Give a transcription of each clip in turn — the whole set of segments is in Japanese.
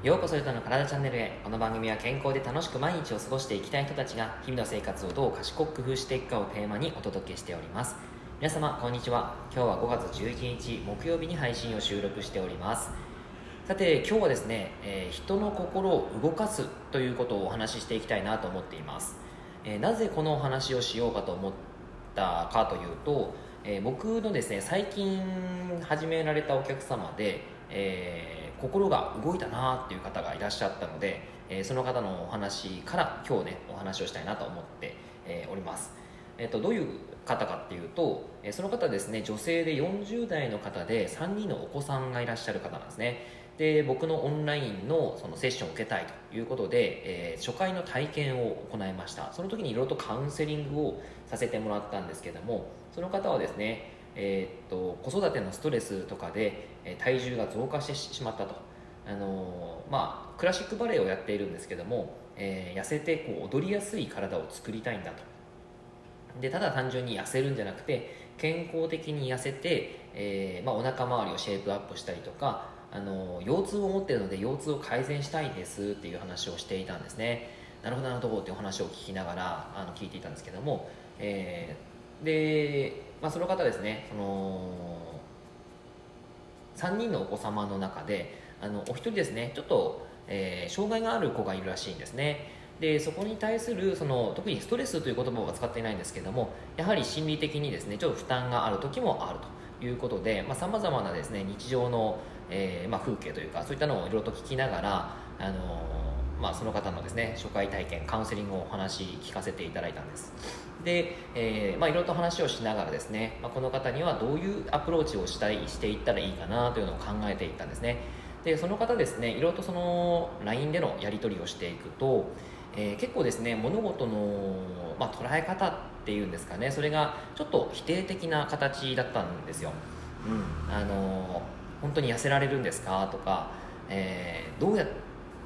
ようこそゆとの体チャンネルへ。この番組は健康で楽しく毎日を過ごしていきたい人たちが日々の生活をどう賢く工夫していくかをテーマにお届けしております。皆様こんにちは。今日は5月11日木曜日に配信を収録しております。さて今日はですね、えー、人の心を動かすということをお話ししていきたいなと思っています、えー、なぜこのお話をしようかと思ったかというと、えー、僕のですね最近始められたお客様で、え心が動いたなっていう方がいらっしゃったので、えー、その方のお話から今日ねお話をしたいなと思って、えー、おります、えーと、どういう方かっていうと、え、その方ですね女性で40代の方で3人のお子さんがいらっしゃる方なんですね。で僕のオンラインのそのセッションを受けたいということで、えー、初回の体験を行いました。その時にいろいろとカウンセリングをさせてもらったんですけどもその方はですねえー、っと子育てのストレスとかで、体重が増加してしまったと、あのまあ、クラシックバレエをやっているんですけども、えー、痩せてこう踊りやすい体を作りたいんだと。でただ単純に痩せるんじゃなくて健康的に痩せて、えーまあ、お腹周りをシェイプアップしたりとかあの腰痛を持っているので腰痛を改善したいですっていう話をしていたんですね。なるほどなるほどっていう話を聞きながらあの聞いていたんですけども、えー、でまあ、その方ですねその3人のお子様の中であのお一人ですねちょっと、えー、障害がある子がいるらしいんですね。でそこに対するその特にストレスという言葉は使っていないんですけどもやはり心理的にですねちょっと負担がある時もあると。いうことでさまざ、まなですね日常の、えーまあ、風景というかそういったのをいろいろと聞きながらあのまあ、その方のですね初回体験カウンセリングをお話聞かせていただいたんです。で、えーまあ、いろいろと話をしながらですね、まあ、この方にはどういうアプローチをしたいしていったらいいかなというのを考えていったんですね。でその方ですねいろいろとその LINE でのやり取りをしていくと、えー、結構ですね物事の、まあ、捉え方っていうんですかねそれがちょっと否定的な形だったんですよ、うん、あの本当に痩せられるんですかとか、えー、どうや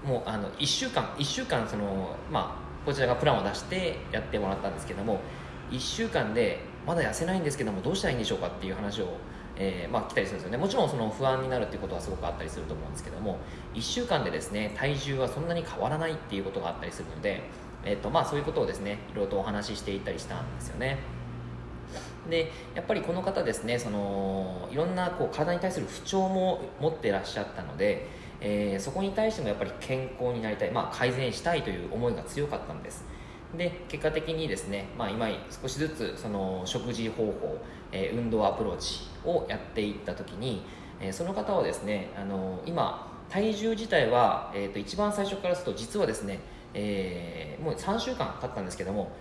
もうあの1週間1週間そのまあこちらがプランを出してやってもらったんですけども1週間でまだ痩せないんですけどもどうしたらいいんでしょうかっていう話を、えー、まあ、来たりするんですよね。もちろんその不安になるっていうことはすごくあったりすると思うんですけども1週間でですね体重はそんなに変わらないっていうことがあったりするので、えーとまあ、そういうことをですねいろいろとお話ししていったりしたんですよね。でやっぱりこの方ですねそのいろんなこう体に対する不調も持ってらっしゃったのでえー、そこに対してもやっぱり健康になりたい、まあ、改善したいという思いが強かったんです。で結果的にですね、まあ、今少しずつその食事方法、えー、運動アプローチをやっていった時に、えー、その方はですねあの今体重自体は、えー、と一番最初からすると実はですね、え、もう3週間経ったんですけども、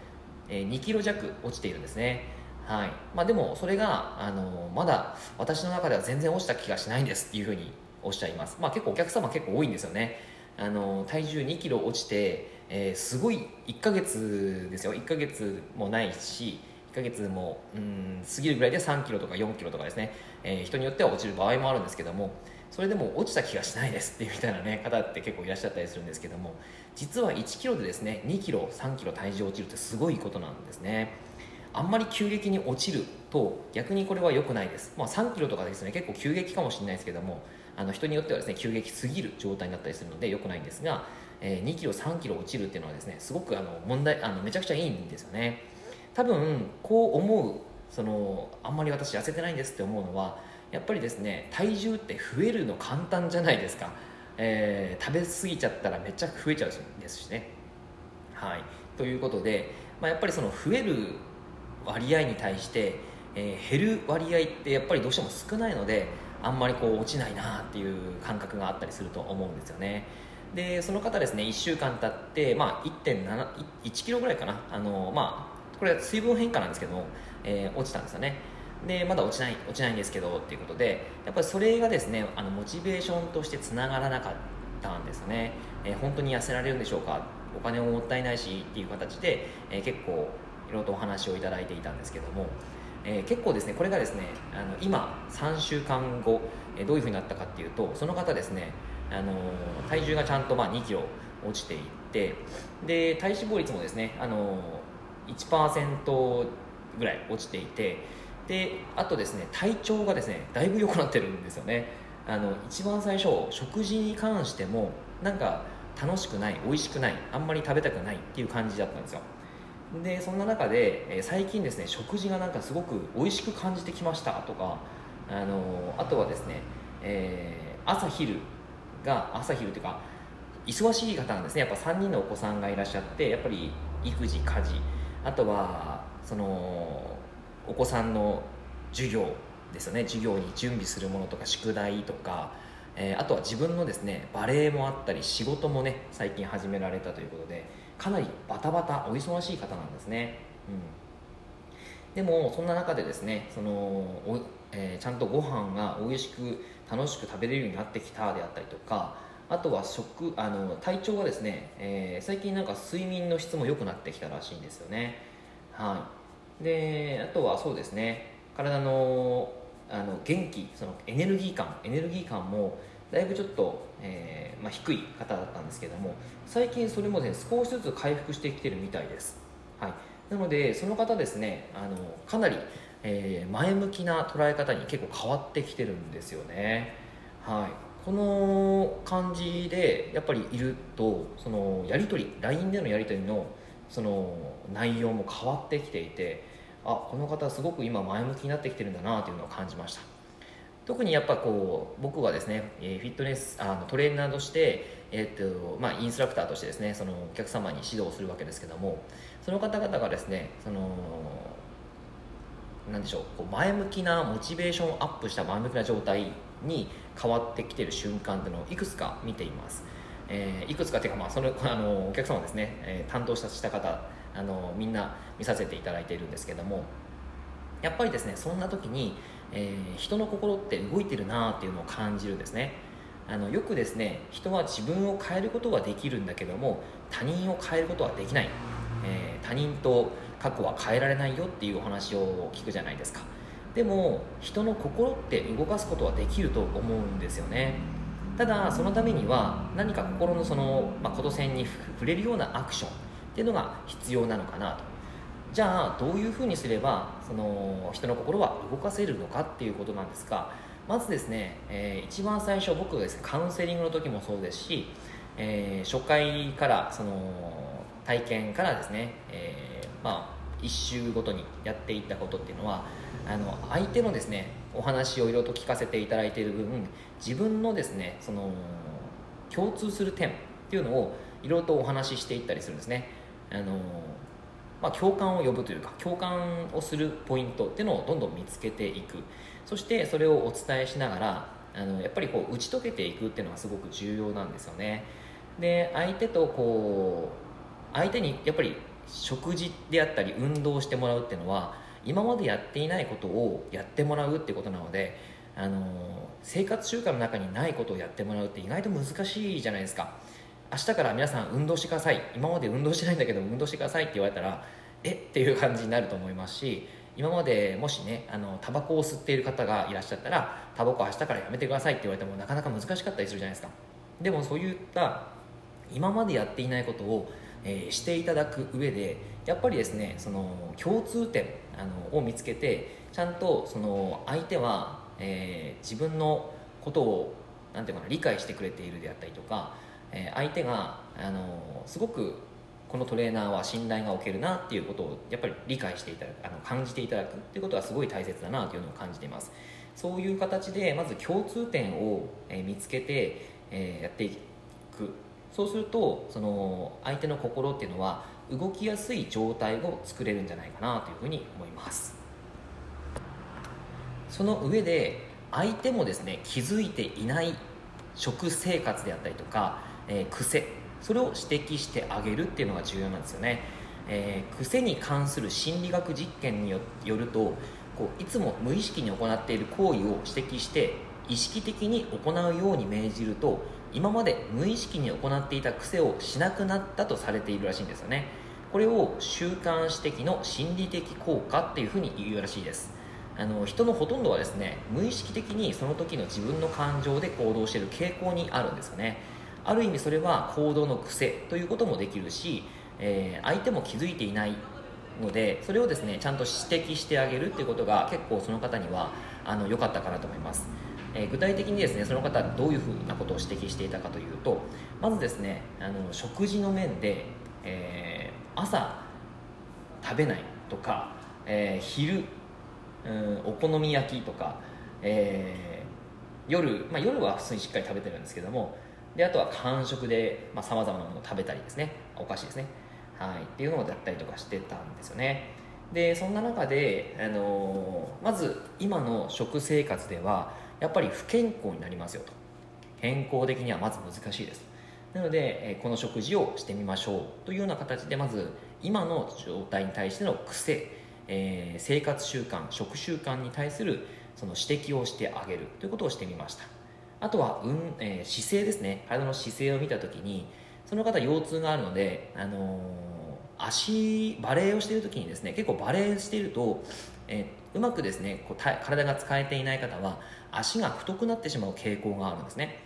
え、2キロ弱落ちているんですね。はい。まあ、でもそれがあのまだ私の中では全然落ちた気がしないんですっていうふうにおっしゃいます、まあ、結構お客様結構多いんですよね。あの体重2キロ落ちて、えー、すごい1ヶ月ですよ。1ヶ月もないし1ヶ月もうん過ぎるぐらいで3キロとか4キロとかですね、えー、人によっては落ちる場合もあるんですけどもそれでも落ちた気がしないですっていう みたいな、ね、方って結構いらっしゃったりするんですけども実は1キロでですね2キロ3キロ体重落ちるってすごいことなんですね。あんまり急激に落ちると逆にこれは良くないです、まあ、3キロとかですね結構急激かもしれないですけどもあの人によってはですね急激すぎる状態になったりするので良くないんですが、えー、2キロ3キロ落ちるっていうのはですねすごくあの問題あのめちゃくちゃいいんですよね。多分こう思うそのあんまり私痩せてないんですって思うのはやっぱりですね体重って増えるの簡単じゃないですか、えー、食べ過ぎちゃったらめっちゃ増えちゃうんですしね。はい。ということで、まあ、やっぱりその増える割合に対して、えー、減る割合ってやっぱりどうしても少ないのであんまりこう落ちないなっていう感覚があったりすると思うんですよね。でその方ですね1週間経って、まあ、1.71キロぐらいかな。あの、まあ、これは水分変化なんですけど、えー、落ちたんですよね。でまだ落ちない落ちないんですけどっていうことでやっぱりそれがですねあのモチベーションとしてつながらなかったんですよね、えー、本当に痩せられるんでしょうか？お金ももったいないしっていう形で、えー、結構いろいろとお話をいただいていたんですけども。えー、結構ですねこれがですねあの今3週間後、えー、どういうふうになったかっていうとその方ですねあの体重がちゃんとまあ2キロ落ちていってで体脂肪率もですねあの1%ぐらい落ちていてであとですね体調がですねだいぶ良くなってるんですよね。あの一番最初食事に関してもなんか楽しくない美味しくないあんまり食べたくないっていう感じだったんですよ。でそんな中で、えー、最近ですね食事がなんかすごく美味しく感じてきましたとかあのあとはですね、えー、朝昼が朝昼というか忙しい方なんですね。やっぱ3人のお子さんがいらっしゃってやっぱり育児家事あとはそのお子さんの授業ですよね。授業に準備するものとか宿題とか、えー、あとは自分のですねバレエもあったり仕事もね最近始められたということでかなりバタバタお忙しい方なんですね、うん、でもそんな中でですねそのお、えー、ちゃんとご飯が美味しく楽しく食べれるようになってきたであったりとかあとは食あの体調がですね、えー、最近なんか睡眠の質も良くなってきたらしいんですよね。はい。であとはそうですね体のあの元気そのエネルギー感エネルギー感もだいぶちょっと、えー、まあ、低い方だったんですけども最近それもね少しずつ回復してきてるみたいです、はい、なのでその方ですねあのかなり、えー、前向きな捉え方に結構変わってきてるんですよね。はい。この感じでやっぱりいるとそのやり取り LINE でのやり取りのその内容も変わってきていてあこの方すごく今前向きになってきてるんだなというのを感じました。特にやっぱこう僕はですねフィットネスあのトレーナーとして、えーとまあ、インストラクターとしてですねそのお客様に指導するわけですけどもその方々がですねそのなんでしょうこう前向きなモチベーションアップした前向きな状態に変わってきてる瞬間っていうのをいくつか見ています、えー、いくつかっていうか、まあ、そのあのお客様ですね、えー、担当した方あのみんな見させていただいているんですけどもやっぱりですねそんな時に、えー、人の心って動いてるなっていうのを感じるんですね。あのよくですね人は自分を変えることはできるんだけども他人を変えることはできない、えー、他人と過去は変えられないよっていうお話を聞くじゃないですか。でも人の心って動かすことはできると思うんですよね。ただそのためには何か心のその、まあ、こと線に触れるようなアクションっていうのが必要なのかなと。じゃあどういうふうにすればその人の心は動かせるのかっていうことなんですがまずですね、えー、一番最初僕がですねカウンセリングの時もそうですし、えー、初回からその体験からですね、えー、まあ1週ごとにやっていったことっていうのはあの相手のですねお話をいろいろと聞かせていただいている分自分のですねその共通する点っていうのをいろいろとお話ししていったりするんですね。あの、まあ、共感を呼ぶというか共感をするポイントっていうのをどんどん見つけていく。そしてそれをお伝えしながらあのやっぱりこう打ち解けていくっていうのがすごく重要なんですよね。で相手とこう相手にやっぱり食事であったり運動してもらうっていうのは今までやっていないことをやってもらうってことなのであの生活習慣の中にないことをやってもらうって意外と難しいじゃないですか。明日から皆さん運動してください。今まで運動してないんだけど運動してくださいって言われたらえ？っていう感じになると思いますし今までもしねあのタバコを吸っている方がいらっしゃったらタバコ明日からやめてくださいって言われてもなかなか難しかったりするじゃないですか。でもそういった今までやっていないことを、えー、していただく上でやっぱりですねその共通点あのを見つけてちゃんとその相手は、えー、自分のことをなんていうかな理解してくれているであったりとか、え、相手があのすごくこのトレーナーは信頼がおけるなっていうことをやっぱり理解していただくあの感じていただくっていうことはすごい大切だなというのを感じています。そういう形でまず共通点を、え見つけて、え、やっていく。そうするとその相手の心っていうのは動きやすい状態を作れるんじゃないかなというふうに思います。その上で相手もですね気づいていない食生活であったりとか、えー、癖それを指摘してあげるっていうのが重要なんですよね、えー、癖に関する心理学実験によるとこういつも無意識に行っている行為を指摘して意識的に行うように命じると今まで無意識に行っていた癖をしなくなったとされているらしいんですよね。これを習慣指摘の心理的効果っていうふうに言うらしいです。あの人のほとんどはですね無意識的にその時の自分の感情で行動している傾向にあるんですよね。ある意味それは行動の癖ということもできるし、えー、相手も気づいていないのでそれをですねちゃんと指摘してあげるっていうことが結構その方にはあの良かったかなと思います。えー、具体的にですねその方どういうふうなことを指摘していたかというとまずですねあの食事の面で、えー、朝食べないとか、えー、昼うんお好み焼きとか、えー、夜、まあ、夜は普通にしっかり食べてるんですけどもであとは間食でさまざ、まなものを食べたりですね。お菓子ですね、はい、っていうのをやったりとかしてたんですよね。でそんな中で、あのー、まず今の食生活ではやっぱり不健康になりますよと。健康的にはまず難しいです。なので、この食事をしてみましょう。というような形でまず今の状態に対しての癖、えー、生活習慣食習慣に対するその指摘をしてあげる。ということをしてみました。あとは、うんえー、姿勢ですね。体の姿勢を見た時にその方腰痛があるので、あのー、足バレエをしている時にですね結構バレエしていると、えー、うまくですねこう体が使えていない方は足が太くなってしまう傾向があるんですね。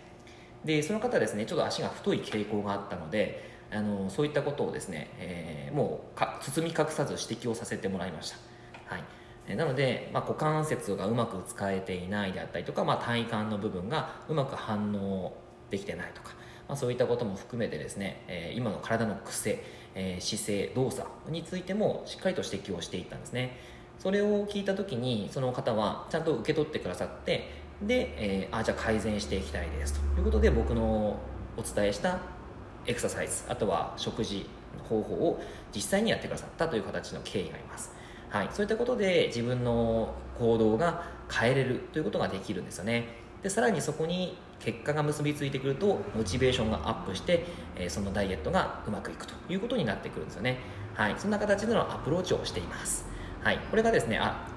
でその方ですねちょっと足が太い傾向があったのであのそういったことをですね、えー、もう包み隠さず指摘をさせてもらいました、はい。なので、まあ、股関節がうまく使えていないであったりとか、まあ、体幹の部分がうまく反応できてないとか、まあ、そういったことも含めてですね、えー、今の体の癖、えー、姿勢動作についてもしっかりと指摘をしていったんですね。それを聞いた時にその方はちゃんと受け取ってくださってで、えー、あじゃあ改善していきたいですということで僕のお伝えしたエクササイズあとは食事方法を実際にやってくださったという形の経緯があります。はい、そういったことで自分の行動が変えれるということができるんですよね。でさらにそこに結果が結びついてくるとモチベーションがアップして、え、そのダイエットがうまくいくということになってくるんですよね。はい。そんな形でのアプローチをしています。はい。これがですねあ